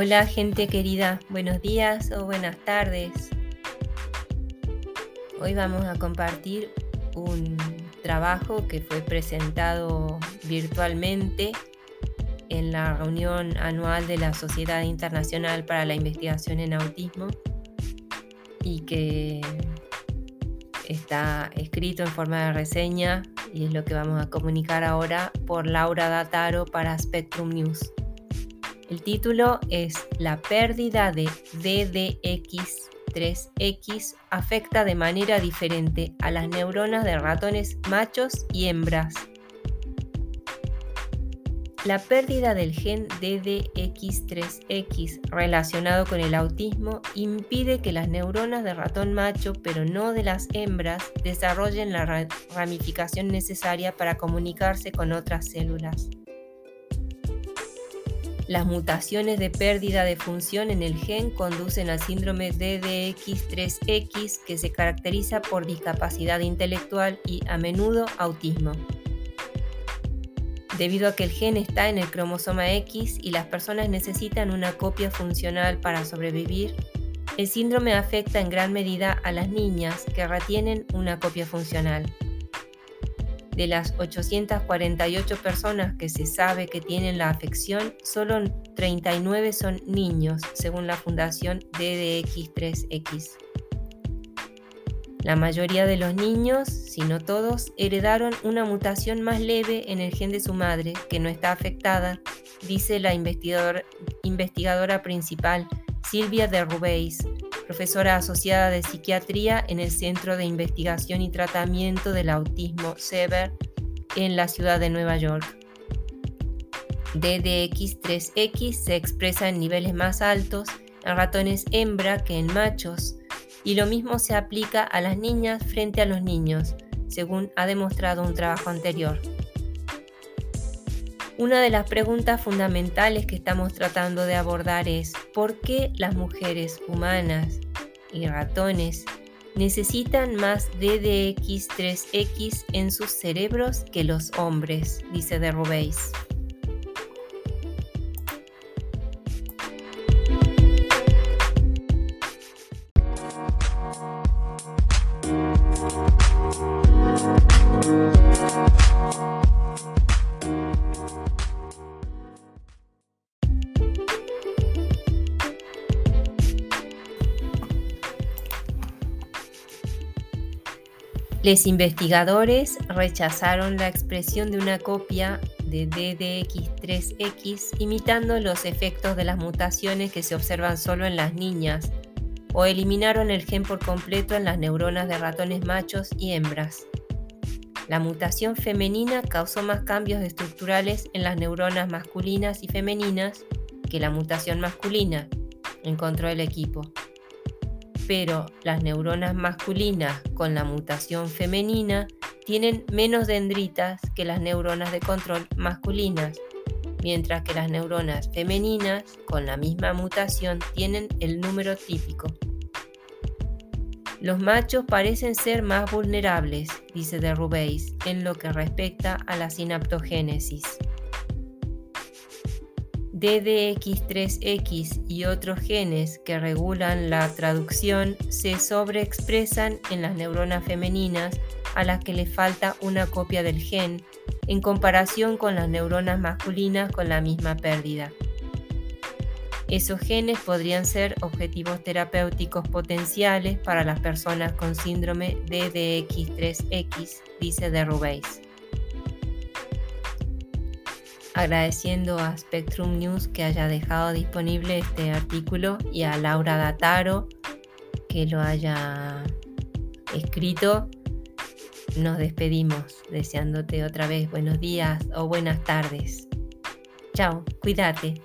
Hola gente querida, buenos días o buenas tardes. Hoy vamos a compartir un trabajo que fue presentado virtualmente en la reunión anual de la Sociedad Internacional para la Investigación en Autismo y que está escrito en forma de reseña y es lo que vamos a comunicar ahora por Laura Dataro para Spectrum News. El título es La pérdida de DDX3X afecta de manera diferente a las neuronas de ratones machos y hembras. La pérdida del gen DDX3X relacionado con el autismo impide que las neuronas de ratón macho, pero no de las hembras, desarrollen la ramificación necesaria para comunicarse con otras células. Las mutaciones de pérdida de función en el gen conducen al síndrome DDX3X que se caracteriza por discapacidad intelectual y a menudo autismo. Debido a que el gen está en el cromosoma X y las personas necesitan una copia funcional para sobrevivir, el síndrome afecta en gran medida a las niñas que retienen una copia funcional. De las 848 personas que se sabe que tienen la afección, solo 39 son niños, según la Fundación DDX3X. La mayoría de los niños, si no todos, heredaron una mutación más leve en el gen de su madre, que no está afectada, dice la investigadora principal, Silvia de Rubeis, profesora asociada de psiquiatría en el Centro de Investigación y Tratamiento del Autismo SEVER en la ciudad de Nueva York. DDX3X se expresa en niveles más altos en ratones hembra que en machos y lo mismo se aplica a las niñas frente a los niños, según ha demostrado un trabajo anterior. Una de las preguntas fundamentales que estamos tratando de abordar es ¿por qué las mujeres humanas y ratones necesitan más DDX3X en sus cerebros que los hombres? dice de Rubeis. Los investigadores rechazaron la expresión de una copia de DDX3X imitando los efectos de las mutaciones que se observan solo en las niñas o eliminaron el gen por completo en las neuronas de ratones machos y hembras. La mutación femenina causó más cambios estructurales en las neuronas masculinas y femeninas que la mutación masculina, encontró el equipo pero las neuronas masculinas con la mutación femenina tienen menos dendritas que las neuronas de control masculinas, mientras que las neuronas femeninas con la misma mutación tienen el número típico. Los machos parecen ser más vulnerables, dice de en lo que respecta a la sinaptogénesis. DDX3X y otros genes que regulan la traducción se sobreexpresan en las neuronas femeninas a las que le falta una copia del gen en comparación con las neuronas masculinas con la misma pérdida. Esos genes podrían ser objetivos terapéuticos potenciales para las personas con síndrome DDX3X, dice de agradeciendo a Spectrum News que haya dejado disponible este artículo y a Laura Dataro que lo haya escrito. Nos despedimos deseándote otra vez buenos días o buenas tardes. Chao, cuídate.